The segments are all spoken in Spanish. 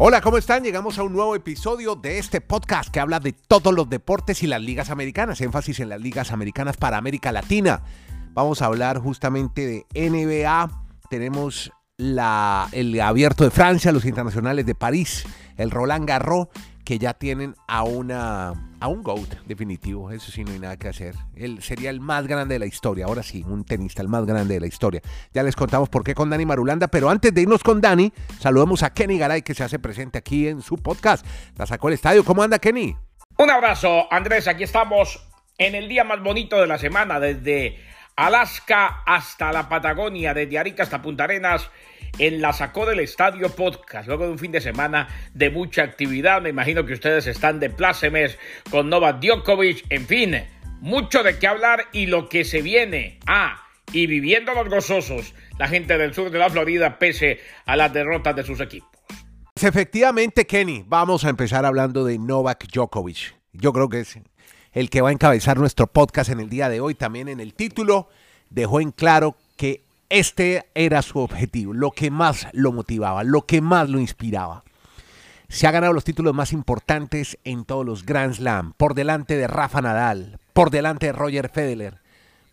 Hola, ¿cómo están? Llegamos a un nuevo episodio de este podcast que habla de todos los deportes y las ligas americanas, énfasis en las ligas americanas para América Latina. Vamos a hablar justamente de NBA, tenemos el abierto de Francia, los internacionales de París, el Roland Garros, que ya tienen a, una, a un GOAT definitivo. Eso sí, no hay nada que hacer. Él sería el más grande de la historia. Ahora sí, un tenista, el más grande de la historia. Ya les contamos por qué con Dani Marulanda. Pero antes de irnos con Dani, saludemos a Kenny Garay, que se hace presente aquí en su podcast. La sacó el estadio. ¿Cómo anda, Kenny? Un abrazo, Andrés. Aquí estamos en el día más bonito de la semana, desde Alaska hasta la Patagonia, desde Arica hasta Punta Arenas en la Sacó del Estadio Podcast. Luego de un fin de semana de mucha actividad, me imagino que ustedes están de plácemes con Novak Djokovic. En fin, mucho de qué hablar y lo que se viene. Ah, y viviendo los gozosos, la gente del sur de la Florida, pese a las derrotas de sus equipos. Pues efectivamente, Kenny, vamos a empezar hablando de Novak Djokovic. Yo creo que es el que va a encabezar nuestro podcast en el día de hoy. También en el título dejó en claro este era su objetivo, lo que más lo motivaba, lo que más lo inspiraba. Se ha ganado los títulos más importantes en todos los Grand Slam, por delante de Rafa Nadal, por delante de Roger Federer,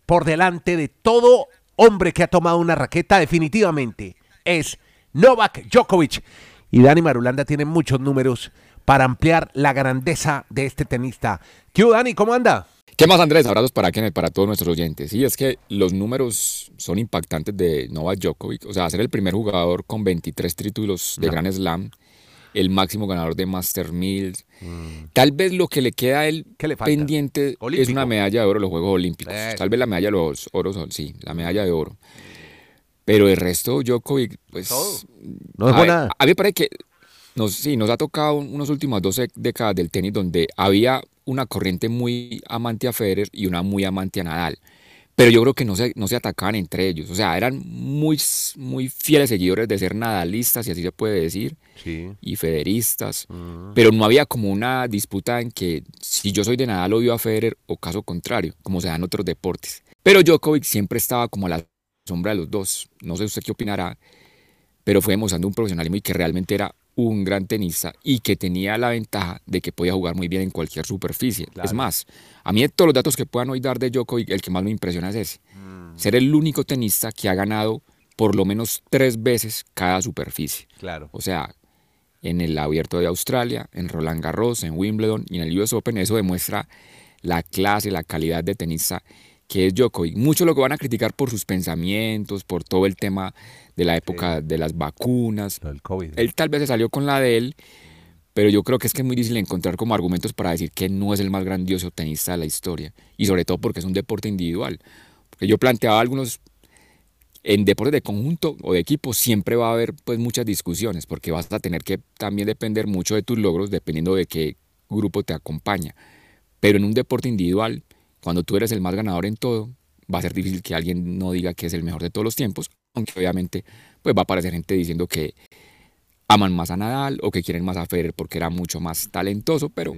por delante de todo hombre que ha tomado una raqueta, definitivamente es Novak Djokovic. Y Dani Marulanda tiene muchos números para ampliar la grandeza de este tenista. ¿Qué Dani? ¿Cómo anda? ¿Qué más, Andrés? Abrazos para Kenneth, para todos nuestros oyentes. Sí, es que los números son impactantes de Novak Djokovic. O sea, ser el primer jugador con 23 títulos de Grand Slam, el máximo ganador de Master Mills. Mm. Tal vez lo que le queda a él pendiente es una medalla de oro en los Juegos Olímpicos. Tal vez la medalla de los oros, sí, la medalla de oro. Pero el resto, Djokovic, pues... No es buena. A mí me parece que nos, sí, nos ha tocado unas últimas 12 décadas del tenis donde había una corriente muy amante a Federer y una muy amante a Nadal. Pero yo creo que no se, no se atacaban entre ellos. O sea, eran muy, muy fieles seguidores de ser nadalistas, si así se puede decir, y federistas. Pero no había como una disputa en que si yo soy de Nadal odio a Federer o caso contrario, como se da en otros deportes. Pero Djokovic siempre estaba como a la sombra de los dos. No sé usted qué opinará, pero fue demostrando un profesionalismo y que realmente era un gran tenista y que tenía la ventaja de que podía jugar muy bien en cualquier superficie. Es más, a mí de todos los datos que puedan hoy dar de Djokovic, el que más me impresiona es ese. Mm. Ser el único tenista que ha ganado por lo menos tres veces cada superficie. Claro. O sea, en el Abierto de Australia, en Roland Garros, en Wimbledon y en el US Open, eso demuestra la clase, la calidad de tenista que es Djokovic. Muchos lo que van a criticar por sus pensamientos, por todo el tema de la época de las vacunas. COVID. Él tal vez se salió con la de él, pero yo creo que es que es muy difícil encontrar como argumentos para decir que no es el más grandioso tenista de la historia. Y sobre todo porque es un deporte individual. Porque yo planteaba algunos en deportes de conjunto o de equipo siempre va a haber pues muchas discusiones porque vas a tener que también depender mucho de tus logros dependiendo de qué grupo te acompaña. Pero en un deporte individual cuando tú eres el más ganador en todo, va a ser difícil que alguien no diga que es el mejor de todos los tiempos, aunque obviamente pues va a aparecer gente diciendo que aman más a Nadal o que quieren más a Federer porque era mucho más talentoso, pero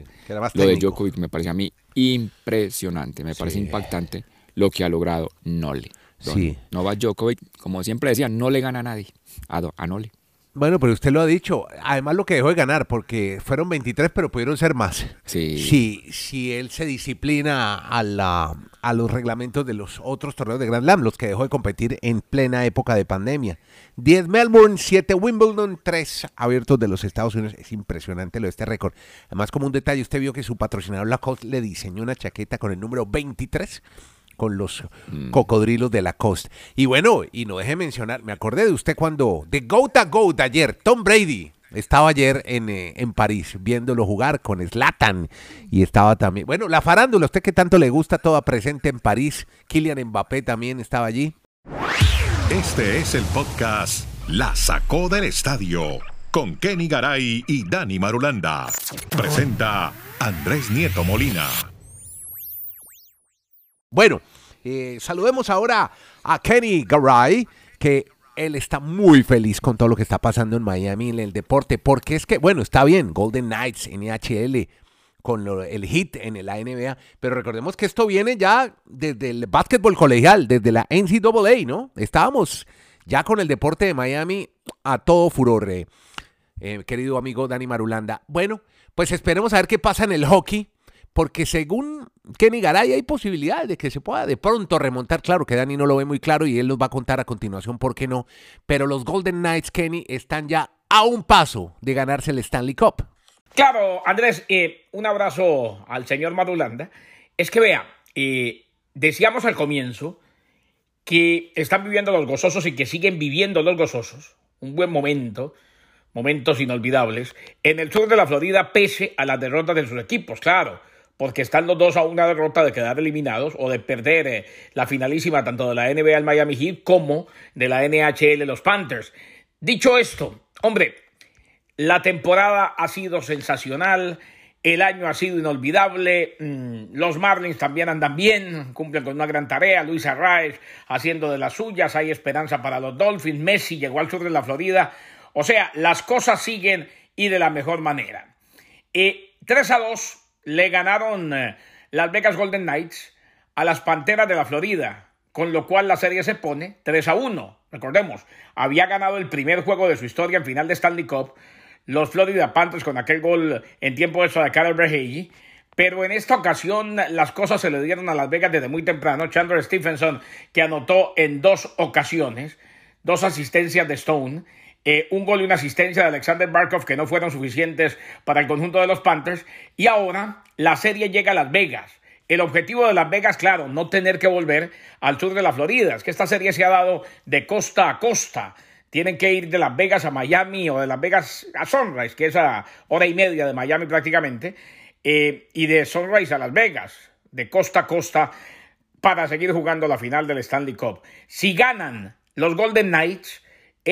lo de Djokovic me parece a mí impresionante, me parece impactante lo que ha logrado Nole. Sí. Novak Djokovic, como siempre decía, no le gana a nadie, a, a Nole. Bueno, pero usted lo ha dicho. Además, lo que dejó de ganar, porque fueron 23, pero pudieron ser más. Sí. Si, si él se disciplina a, la, a los reglamentos de los otros torneos de Grand Slam, los que dejó de competir en plena época de pandemia. 10 Melbourne, 7 Wimbledon, 3 abiertos de los Estados Unidos. Es impresionante lo de este récord. Además, como un detalle, usted vio que su patrocinador Lacoste le diseñó una chaqueta con el número 23 con los mm. cocodrilos de la costa. Y bueno, y no deje mencionar, me acordé de usted cuando, de Goat a Goat ayer, Tom Brady. Estaba ayer en, eh, en París viéndolo jugar con Slatan y estaba también, bueno, la farándula, usted que tanto le gusta, toda presente en París. Kylian Mbappé también estaba allí. Este es el podcast La Sacó del Estadio con Kenny Garay y Dani Marulanda. Presenta Andrés Nieto Molina. Bueno, eh, saludemos ahora a Kenny Garay, que él está muy feliz con todo lo que está pasando en Miami en el deporte, porque es que, bueno, está bien, Golden Knights, NHL, con el hit en la NBA, pero recordemos que esto viene ya desde el básquetbol colegial, desde la NCAA, ¿no? Estábamos ya con el deporte de Miami a todo furor. Eh. eh, querido amigo Dani Marulanda. Bueno, pues esperemos a ver qué pasa en el hockey, porque según Kenny Garay hay posibilidades de que se pueda de pronto remontar. Claro que Dani no lo ve muy claro y él nos va a contar a continuación por qué no. Pero los Golden Knights, Kenny, están ya a un paso de ganarse el Stanley Cup. Claro, Andrés, un abrazo al señor Marulanda. Es que vea, eh, decíamos al comienzo que están viviendo los gozosos y que siguen viviendo los gozosos. Un buen momento, momentos inolvidables, en el sur de la Florida, pese a las derrotas de sus equipos, claro, porque están los dos a una derrota de quedar eliminados o de perder eh, la finalísima tanto de la NBA el Miami Heat como de la NHL los Panthers. Dicho esto, hombre, la temporada ha sido sensacional. El año ha sido inolvidable. Mm, los Marlins también andan bien, cumplen con una gran tarea. Luis Arraez haciendo de las suyas. Hay esperanza para los Dolphins. Messi llegó al sur de la Florida. O sea, las cosas siguen y de la mejor manera. Eh, 3 a 2 le ganaron eh, las Vegas Golden Knights a las Panteras de la Florida, con lo cual la serie se pone 3 a 1. Recordemos, había ganado el primer juego de su historia en final de Stanley Cup los Florida Panthers con aquel gol en tiempo extra de Carol Verhey. Pero en esta ocasión las cosas se le dieron a Las Vegas desde muy temprano. Chandler Stephenson, que anotó en dos ocasiones, dos asistencias de Stone, eh, un gol y una asistencia de Alexander Barkov que no fueron suficientes para el conjunto de los Panthers. Y ahora la serie llega a Las Vegas. El objetivo de Las Vegas, claro, no tener que volver al sur de la Florida. Es que esta serie se ha dado de costa a costa tienen que ir de Las Vegas a Miami o de Las Vegas a Sunrise, que es a hora y media de Miami prácticamente, eh, y de Sunrise a Las Vegas, de costa a costa, para seguir jugando la final del Stanley Cup. Si ganan los Golden Knights,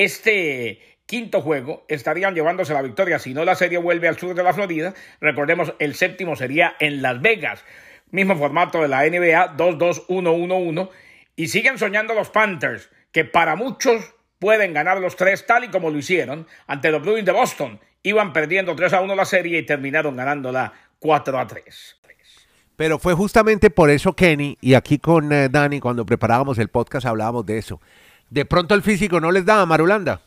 este quinto juego estarían llevándose la victoria. Si no, la serie vuelve al sur de la Florida. Recordemos, el séptimo sería en Las Vegas. Mismo formato de la NBA, 2-2-1-1-1. Y siguen soñando los Panthers, que para muchos pueden ganar los tres tal y como lo hicieron ante los Bruins de Boston. Iban perdiendo 3 a 1 la serie y terminaron ganándola 4 a 3. Pero fue justamente por eso, Kenny, y aquí con eh, Dani, cuando preparábamos el podcast, hablábamos de eso. De pronto el físico no les daba, Marulanda.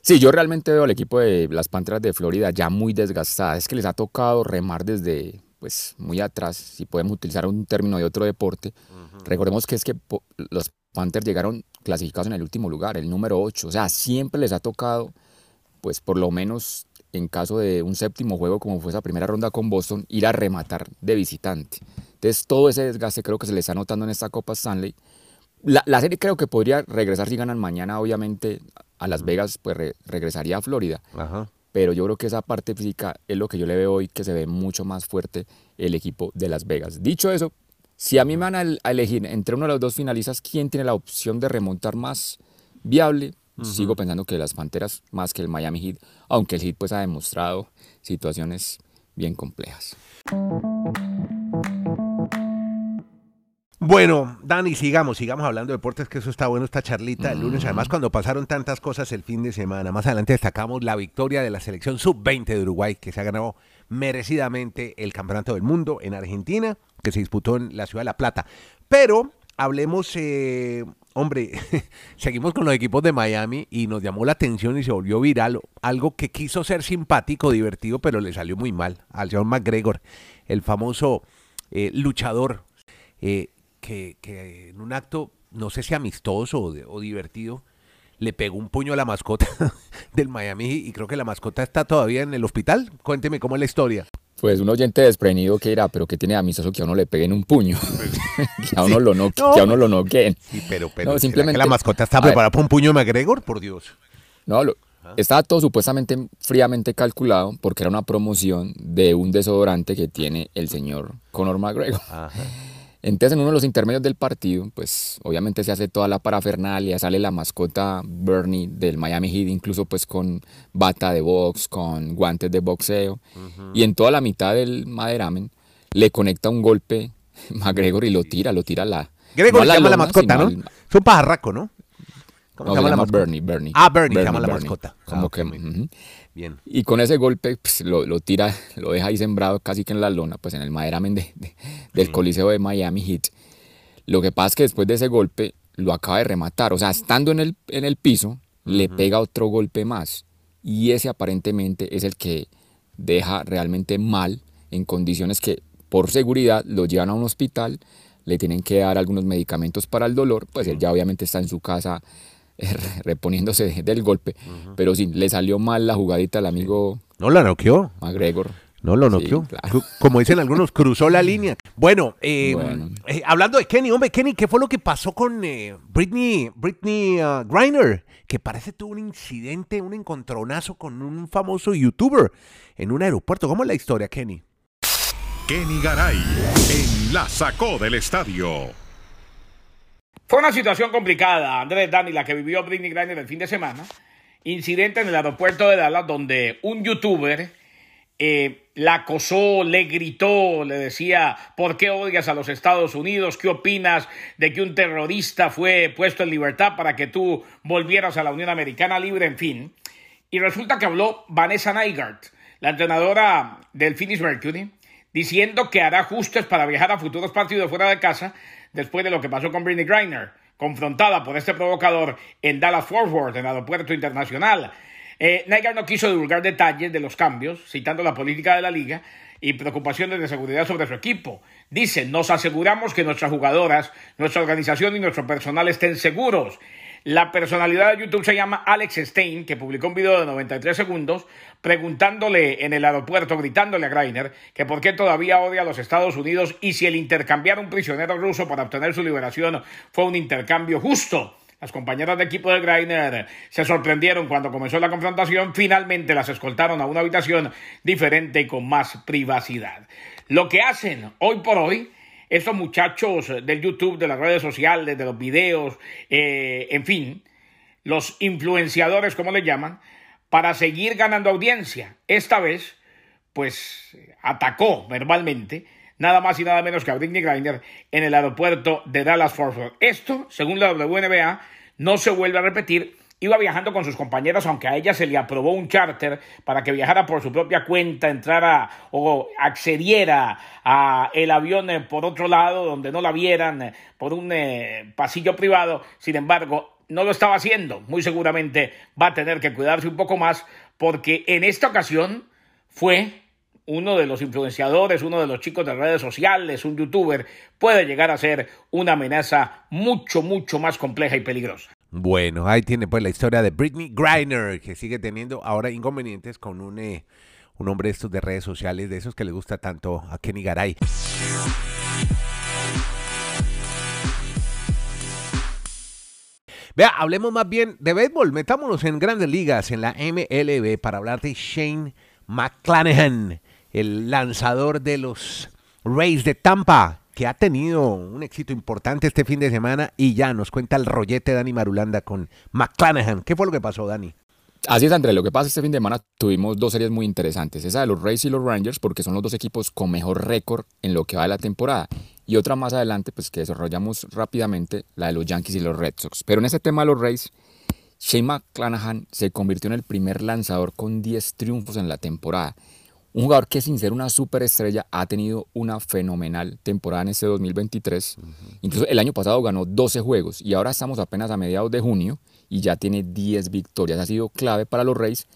Sí, yo realmente veo al equipo de las Panteras de Florida ya muy desgastada. Es que les ha tocado remar desde pues muy atrás, si podemos utilizar un término de otro deporte. Recordemos que es que los Panthers llegaron clasificados en el último lugar, el número 8. O sea, siempre les ha tocado, pues por lo menos en caso de un séptimo juego como fue esa primera ronda con Boston, ir a rematar de visitante. Entonces todo ese desgaste creo que se le está notando en esta Copa Stanley. La, serie creo que podría regresar si ganan mañana, obviamente a Las Vegas, pues regresaría a Florida. Pero yo creo que esa parte física es lo que yo le veo hoy, que se ve mucho más fuerte el equipo de Las Vegas. Dicho eso, si a mí me van a, elegir entre uno de los dos finalistas, ¿quién tiene la opción de remontar más viable? Sigo pensando que las Panteras más que el Miami Heat, aunque el Heat pues ha demostrado situaciones bien complejas. Bueno, Dani, sigamos, sigamos hablando de deportes, que eso está bueno, esta charlita el lunes. Además, cuando pasaron tantas cosas el fin de semana, más adelante destacamos la victoria de la selección sub-20 de Uruguay, que se ha ganado merecidamente el Campeonato del Mundo en Argentina, que se disputó en la ciudad de La Plata. Pero hablemos, eh, hombre, seguimos con los equipos de Miami y nos llamó la atención y se volvió viral algo que quiso ser simpático, divertido, pero le salió muy mal al John McGregor, el famoso eh, luchador eh, que, en un acto, no sé si amistoso o divertido, le pegó un puño a la mascota del Miami y creo que la mascota está todavía en el hospital. Cuénteme cómo es la historia. Pues un oyente desprevenido que irá, pero que tiene amistoso que a uno le peguen un puño, que a uno lo no, que a uno lo noqueen. Sí, pero, pero simplemente la mascota está preparada para un puño de McGregor, por Dios. No, lo, estaba todo supuestamente fríamente calculado porque era una promoción de un desodorante que tiene el señor Conor McGregor. Ajá. Entonces en uno de los intermedios del partido, pues obviamente se hace toda la parafernalia, sale la mascota Bernie del Miami Heat, incluso pues con bata de box, con guantes de boxeo, y en toda la mitad del maderamen le conecta un golpe McGregor y lo tira, lo tira a la... Gregor se llama la mascota, ¿no? Es un pajarraco, ¿no? ¿Cómo se llama, la Bernie, Bernie. Ah, Bernie, se llama la mascota. Como ah, que... Y con ese golpe pues, lo, tira, lo deja ahí sembrado casi que en la lona, pues en el maderamen de, del Coliseo de Miami Heat. Lo que pasa es que después de ese golpe lo acaba de rematar. O sea, estando en el, en el piso, le pega otro golpe más. y ese aparentemente es el que deja realmente mal en condiciones que por seguridad lo llevan a un hospital, le tienen que dar algunos medicamentos para el dolor, pues él ya obviamente está en su casa reponiéndose del golpe, pero sí, le salió mal la jugadita al amigo No la noqueó. McGregor. No lo Sí, noqueó. claro. Como dicen algunos, cruzó la línea. Bueno, eh, Bueno. eh, hablando de Kenny, hombre, Kenny, ¿qué fue lo que pasó con eh, Britney, Britney uh, Griner? Que parece tuvo un incidente, un encontronazo con un famoso youtuber en un aeropuerto. ¿Cómo es la historia, Kenny? Kenny Garay en La Sacó del Estadio. Fue una situación complicada, Andrés Dani, la que vivió Britney Griner el fin de semana. Incidente en el aeropuerto de Dallas donde un youtuber eh, la acosó, le gritó, le decía, ¿por qué odias a los Estados Unidos? ¿Qué opinas de que un terrorista fue puesto en libertad para que tú volvieras a la Unión Americana libre? En fin. Y resulta que habló Vanessa Nygaard, la entrenadora del Phoenix Mercury, diciendo que hará ajustes para viajar a futuros partidos fuera de casa después de lo que pasó con Britney Griner, confrontada por este provocador en Dallas Fort Worth, en el aeropuerto internacional. Eh, Nygaard no quiso divulgar detalles de los cambios, citando la política de la liga y preocupaciones de seguridad sobre su equipo. Dice, nos aseguramos que nuestras jugadoras, nuestra organización y nuestro personal estén seguros. La personalidad de YouTube se llama Alex Stein, que publicó un video de 93 segundos preguntándole en el aeropuerto, gritándole a Greiner que por qué todavía odia a los Estados Unidos y si el intercambiar un prisionero ruso para obtener su liberación fue un intercambio justo. Las compañeras de equipo de Greiner se sorprendieron cuando comenzó la confrontación. Finalmente las escoltaron a una habitación diferente y con más privacidad. Lo que hacen hoy por hoy estos muchachos del YouTube, de las redes sociales, de los videos, eh, en fin, los influenciadores, como le llaman, para seguir ganando audiencia. Esta vez, pues, atacó verbalmente nada más y nada menos que a Britney Griner en el aeropuerto de Dallas Fort Worth. Esto, según la WNBA, no se vuelve a repetir. Iba viajando con sus compañeros, aunque a ella se le aprobó un charter para que viajara por su propia cuenta, entrara o accediera a el avión eh, por otro lado, donde no la vieran, eh, por un eh, pasillo privado. Sin embargo, no lo estaba haciendo. Muy seguramente va a tener que cuidarse un poco más, porque en esta ocasión fue uno de los influenciadores, uno de los chicos de redes sociales, un youtuber, puede llegar a ser una amenaza mucho, mucho más compleja y peligrosa. Bueno, ahí tiene pues la historia de Britney Griner, que sigue teniendo ahora inconvenientes con un, eh, un hombre estos de redes sociales, de esos que le gusta tanto a Kenny Garay. Vea, hablemos más bien de béisbol. Metámonos en grandes ligas, en la MLB, para hablar de Shane McClanahan, el lanzador de los Rays de Tampa, que ha tenido un éxito importante este fin de semana y ya nos cuenta el rollete Dani Marulanda con McClanahan. ¿Qué fue lo que pasó, Dani? Así es, Andrés. Lo que pasa este fin de semana tuvimos dos series muy interesantes. Esa de los Rays y los Rangers, porque son los dos equipos con mejor récord en lo que va de la temporada. Y otra más adelante, pues que desarrollamos rápidamente, la de los Yankees y los Red Sox. Pero en ese tema de los Rays, Shane McClanahan se convirtió en el primer lanzador con 10 triunfos en la temporada. Un jugador que sin ser una superestrella ha tenido una fenomenal temporada en este 2023. Incluso el año pasado ganó 12 juegos y ahora estamos apenas a mediados de junio y ya tiene 10 victorias. Ha sido clave para los Rays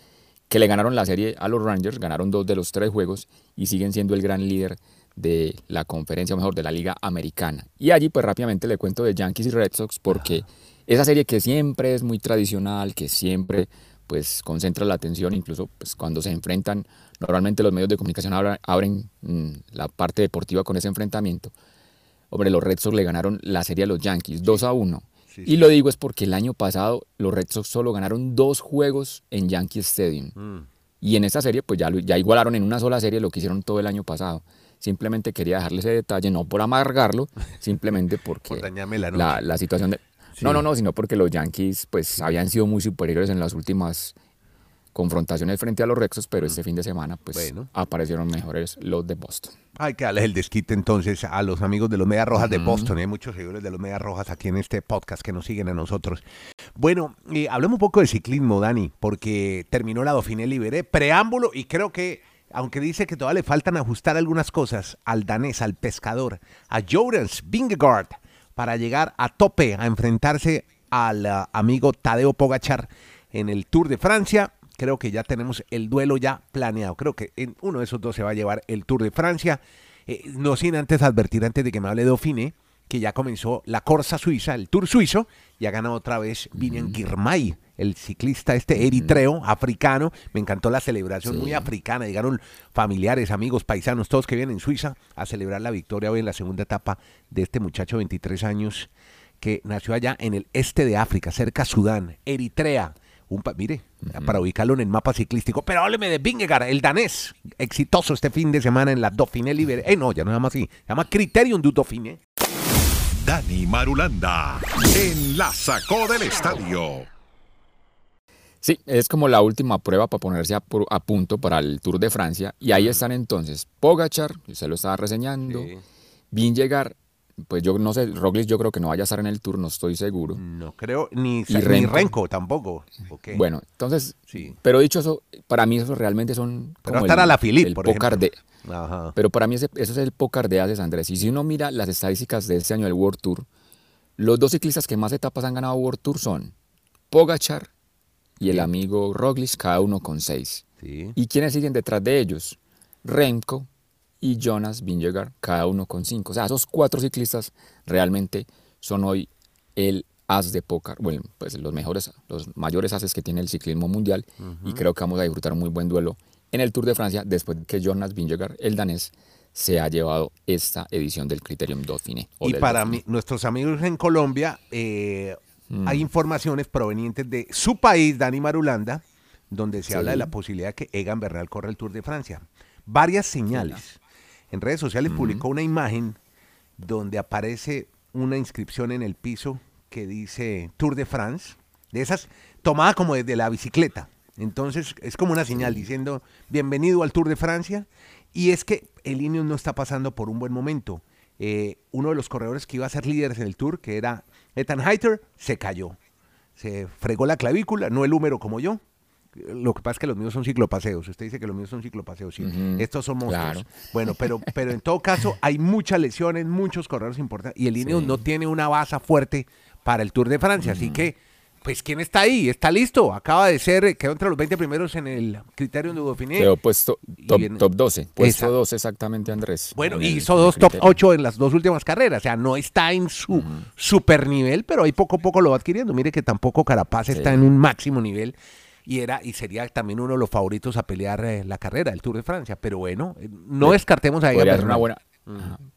que le ganaron la serie a los Rangers, ganaron dos de los tres juegos y siguen siendo el gran líder de la conferencia, o mejor, de la liga americana. Y allí pues rápidamente le cuento de Yankees y Red Sox porque esa serie que siempre es muy tradicional, que siempre pues concentra la atención, incluso pues cuando se enfrentan, normalmente los medios de comunicación abra- abren mm, la parte deportiva con ese enfrentamiento. Hombre, los Red Sox le ganaron la serie a los Yankees 2 a 1. Sí, Y lo digo es porque el año pasado los Red Sox solo ganaron dos juegos en Yankee Stadium. Mm. Y en esta serie, pues ya, igualaron en una sola serie lo que hicieron todo el año pasado. Simplemente quería dejarle ese detalle, no por amargarlo, simplemente porque Por la noche. la, la situación de... Sí. No, no, no, sino porque los Yankees pues habían sido muy superiores en las últimas confrontaciones frente a los Rexos, pero este fin de semana pues Bueno. aparecieron mejores los de Boston. Hay que darles el desquite entonces a los amigos de los Medias Rojas de Boston. Hay muchos seguidores de los Medias Rojas aquí en este podcast que nos siguen a nosotros. Bueno, eh, hablemos un poco de ciclismo, Dani, porque terminó la Dauphiné Libéré, preámbulo, y creo que, aunque dice que todavía le faltan ajustar algunas cosas al danés, al pescador, a Jonas Vingegaard, para llegar a tope, a enfrentarse al ah, amigo Tadeo Pogachar en el Tour de Francia, creo que ya tenemos el duelo ya planeado. Creo que en uno de esos dos se va a llevar el Tour de Francia. Eh, no sin antes advertir, antes de que me hable Dauphiné, que ya comenzó la Corsa Suiza, el Tour suizo, y ha ganado otra vez Vinian Girmay, el ciclista este eritreo, africano. Me encantó la celebración, muy africana. Llegaron familiares, amigos, paisanos, todos que vienen en Suiza a celebrar la victoria hoy en la segunda etapa de este muchacho de 23 años que nació allá en el este de África, cerca a Sudán, Eritrea. Un mire, para ubicarlo en el mapa ciclístico. Pero hábleme de Vingegaard, el danés, exitoso este fin de semana en la Dauphiné Libre. Eh, no, ya no se llama así, se llama Criterium du Dauphiné. Dani Marulanda en la sacó del estadio. Sí, es como la última prueba para ponerse a, punto para el Tour de Francia. Y ahí están entonces Pogachar, se lo estaba reseñando, Vingegaard, pues yo no sé, Roglic yo creo que no vaya a estar en el Tour, no estoy seguro. No creo, ni, Renko. tampoco. Bueno, entonces, sí. pero dicho eso, para mí eso realmente son pero como estar a la Philippe, por ejemplo. Pero para mí ese, eso es el pócar de haces, Andrés. Y si uno mira las estadísticas de este año del World Tour, los dos ciclistas que más etapas han ganado World Tour son Pogachar y el amigo Roglic, cada uno con seis. ¿Y quiénes siguen detrás de ellos? Remco y Jonas Vingegaard, cada uno con cinco. O sea, esos cuatro ciclistas realmente son hoy el as de pócar, bueno, pues los mejores, los mayores ases que tiene el ciclismo mundial y creo que vamos a disfrutar un muy buen duelo en el Tour de Francia después de que Jonas Vingegaard, el danés, se ha llevado esta edición del Criterium Dauphiné. Y para nuestros amigos en Colombia, eh, mm. hay informaciones provenientes de su país, Dani Marulanda, donde se habla de la posibilidad de que Egan Bernal corra el Tour de Francia. Varias señales. En redes sociales publicó una imagen donde aparece una inscripción en el piso que dice Tour de France, de esas tomada como desde la bicicleta. Entonces es como una señal diciendo bienvenido al Tour de Francia. Y es que el Ineos no está pasando por un buen momento. Eh, uno de los corredores que iba a ser líderes en el Tour, que era Ethan Heiter, se cayó. Se fregó la clavícula, no el húmero como yo. Lo que pasa es que los míos son ciclopaseos. Usted dice que los míos son ciclopaseos. Sí, estos son monstruos. Bueno, pero, pero en todo caso hay muchas lesiones, muchos corredores importantes. Y el Ineos no tiene una base fuerte para el Tour de Francia. Así que pues ¿quién está ahí? Está listo. Acaba de ser, quedó entre los 20 primeros en el criterio de Dauphiné. Quedó puesto top, top 12. Puesto 12 exactamente, Andrés. Bueno, hizo dos top 8 en las dos últimas carreras. O sea, no está en su super nivel, pero ahí poco a poco lo va adquiriendo. Mire que tampoco Carapaz está en un máximo nivel y era y sería también uno de los favoritos a pelear eh, la carrera, el Tour de Francia. Pero bueno, eh, no descartemos a ella. una buena,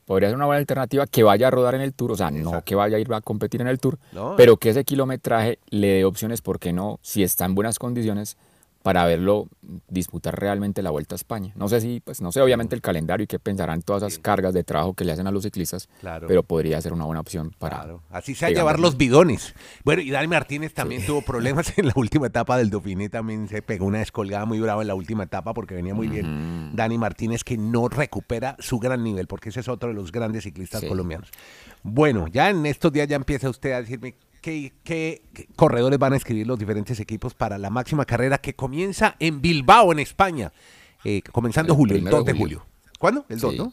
Podría ser una buena alternativa que vaya a rodar en el Tour, o sea, no que vaya a ir a competir en el Tour, pero que ese kilometraje le dé opciones, porque no? Si está en buenas condiciones, para verlo disputar realmente la Vuelta a España. No sé si, pues no sé obviamente el calendario y qué pensarán todas esas cargas de trabajo que le hacen a los ciclistas, pero podría ser una buena opción para... Claro. Así sea llevar los bidones. Bueno, y Dani Martínez también tuvo problemas en la última etapa del Dauphiné, también se pegó una descolgada muy brava en la última etapa porque venía muy bien. Dani Martínez que no recupera su gran nivel, porque ese es otro de los grandes ciclistas colombianos. Bueno, ya en estos días ya empieza usted a decirme qué, corredores van a escribir los diferentes equipos para la máxima carrera que comienza en Bilbao, en España, eh, comenzando julio, el 2 de julio. ¿Cuándo? El 2, ¿no?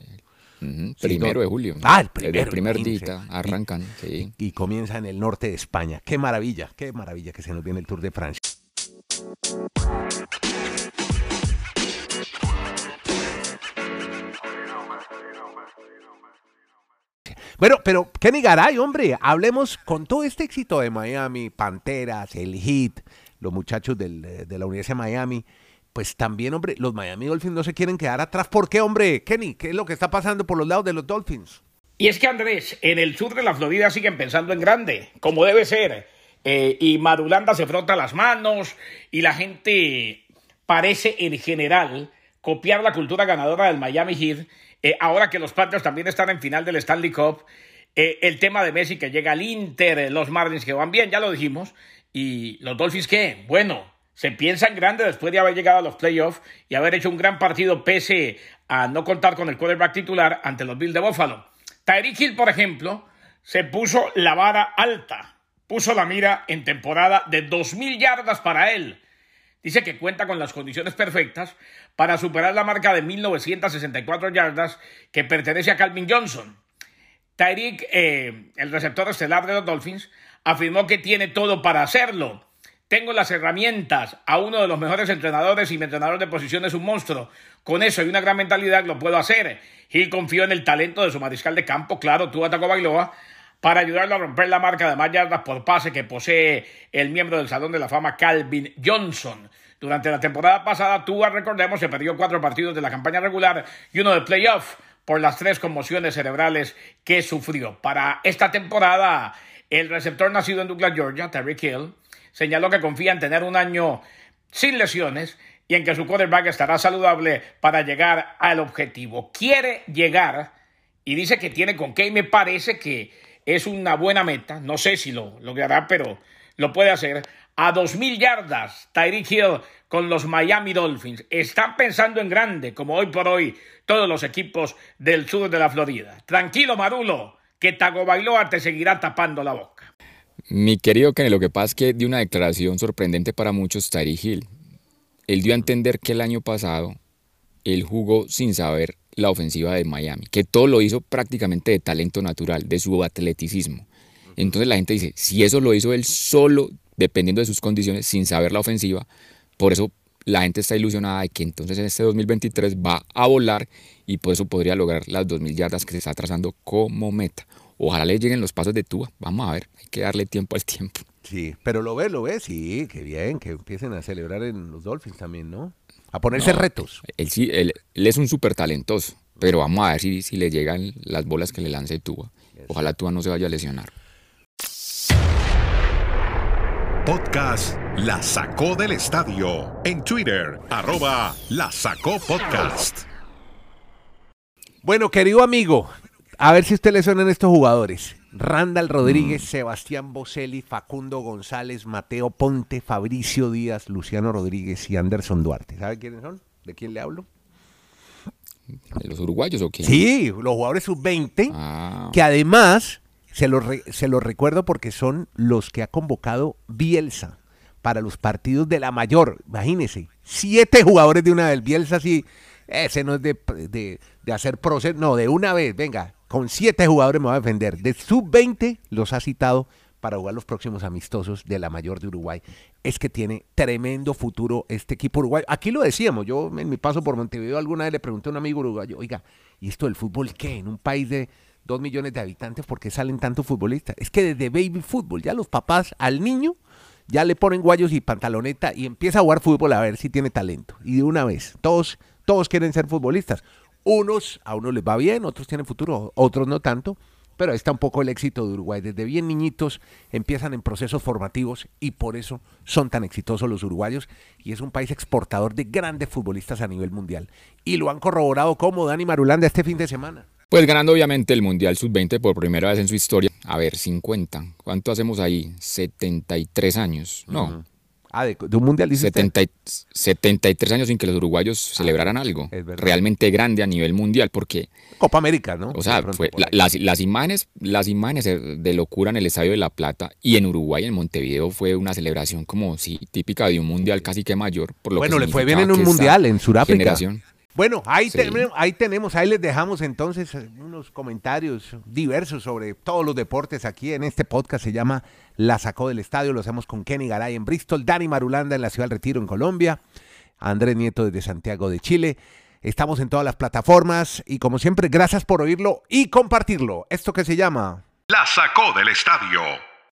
primero de julio. Ah, el primero. El primer día arrancan. Y, y, comienza en el norte de España. Qué maravilla, qué maravilla que se nos viene el Tour de Francia. Bueno, pero Kenny Garay, hombre, hablemos con todo este éxito de Miami, Panteras, el Heat, los muchachos de la Universidad de Miami. Pues también, hombre, los Miami Dolphins no se quieren quedar atrás. ¿Por qué, hombre? Kenny, ¿qué es lo que está pasando por los lados de los Dolphins? Y es que Andrés, en el sur de la Florida siguen pensando en grande, como debe ser. Eh, y Marulanda se frota las manos y la gente parece en general copiar la cultura ganadora del Miami Heat eh, ahora que los Patriots también están en final del Stanley Cup, eh, el tema de Messi que llega al Inter, eh, los Marlins que van bien, ya lo dijimos, y los Dolphins que, bueno, se piensan grande después de haber llegado a los playoffs y haber hecho un gran partido pese a no contar con el quarterback titular ante los Bills de Buffalo. Tyreek Hill, por ejemplo, se puso la vara alta, puso la mira en temporada de 2.000 yardas para él. Dice que cuenta con las condiciones perfectas para superar la marca de 1964 yardas que pertenece a Calvin Johnson. Tyreek, eh, el receptor estelar de los Dolphins, afirmó que tiene todo para hacerlo. tengo las herramientas a uno de los mejores entrenadores y mi entrenador de posición es un monstruo. Con eso y una gran mentalidad lo puedo hacer. Gil confió en el talento de su mariscal de campo, claro, tú atacó Bailoa, para ayudarlo a romper la marca de más yardas por pase que posee el miembro del Salón de la Fama Calvin Johnson. Durante la temporada pasada, Tua, recordemos, se perdió cuatro partidos de la campaña regular y uno de playoff por las tres conmociones cerebrales que sufrió. Para esta temporada, el receptor nacido en Douglas, Georgia, Terry Hill, señaló que confía en tener un año sin lesiones y en que su quarterback estará saludable para llegar al objetivo. Quiere llegar y dice que tiene con qué y me parece que es una buena meta. No sé si lo logrará, pero lo puede hacer. A 2.000 yardas, Tyreek Hill con los Miami Dolphins. Están pensando en grande, como hoy por hoy todos los equipos del sur de la Florida. Tranquilo, Marulo, que Tagovailoa te seguirá tapando la boca. Mi querido Kenny, lo que pasa es que dio una declaración sorprendente para muchos Tyreek Hill. Él dio a entender que el año pasado él jugó sin saber la ofensiva de Miami, que todo lo hizo prácticamente de talento natural, de su atleticismo. Entonces la gente dice, si eso lo hizo él solo, dependiendo de sus condiciones, sin saber la ofensiva, por eso la gente está ilusionada de que entonces en este 2023 va a volar y por eso podría lograr las 2.000 yardas que se está trazando como meta. Ojalá le lleguen los pasos de Tua. Vamos a ver, hay que darle tiempo al tiempo. Sí, pero lo ves, lo ves, sí, qué bien, que empiecen a celebrar en los Dolphins también, ¿no? A ponerse retos. Él sí, él, es un súper talentoso, pero vamos a ver si, si le llegan las bolas que le lance Tua. Ojalá Tua no se vaya a lesionar. Podcast La Sacó del Estadio. En Twitter, arroba La Sacó Podcast. Bueno, querido amigo, a ver si usted le suenan estos jugadores. Randall Rodríguez, mm. Sebastián Boselli, Facundo González, Mateo Ponte, Fabricio Díaz, Luciano Rodríguez y Anderson Duarte. ¿Sabe quiénes son? ¿De quién le hablo? ¿De los uruguayos o qué? Sí, los jugadores sub-20, ah. que además se los, se recuerdo porque son los que ha convocado Bielsa para los partidos de la mayor. Imagínense, siete jugadores de una vez. Bielsa sí, ese no es de, de, de hacer proceso, no, de una vez, venga, con siete jugadores me va a defender. De sub-20 los ha citado para jugar los próximos amistosos de la mayor de Uruguay. Es que tiene tremendo futuro este equipo uruguayo. Aquí lo decíamos, yo en mi paso por Montevideo alguna vez le pregunté a un amigo uruguayo, oiga, ¿y esto del fútbol qué? En un país de dos millones de habitantes, ¿por qué salen tantos futbolistas? Es que desde baby fútbol, ya los papás al niño ya le ponen guayos y pantaloneta y empieza a jugar fútbol a ver si tiene talento. Y de una vez, todos, todos quieren ser futbolistas. Unos, a unos les va bien, otros tienen futuro, otros no tanto, pero ahí está un poco el éxito de Uruguay. Desde bien niñitos empiezan en procesos formativos y por eso son tan exitosos los uruguayos y es un país exportador de grandes futbolistas a nivel mundial. Y lo han corroborado como Dani Marulanda este fin de semana. Pues ganando obviamente el Mundial Sub-20 por primera vez en su historia. A ver, 50. ¿Cuánto hacemos ahí? 73 años. No. Ah, de, un mundial dice 73 años sin que los uruguayos celebraran algo realmente grande a nivel mundial, porque Copa América, ¿no? O sea, las, las, imágenes, las imágenes de locura en el Estadio de La Plata y en Uruguay, en Montevideo, fue una celebración como sí, típica de un mundial casi que mayor. Por lo bueno, le fue bien en un mundial en Sudáfrica. Bueno, ahí, tenemos, ahí tenemos, ahí les dejamos entonces unos comentarios diversos sobre todos los deportes aquí en este podcast. Se llama La Sacó del Estadio. Lo hacemos con Kenny Garay en Bristol, Dani Marulanda en la Ciudad del Retiro en Colombia, Andrés Nieto desde Santiago de Chile. Estamos en todas las plataformas y como siempre, gracias por oírlo y compartirlo. Esto que se llama La Sacó del Estadio.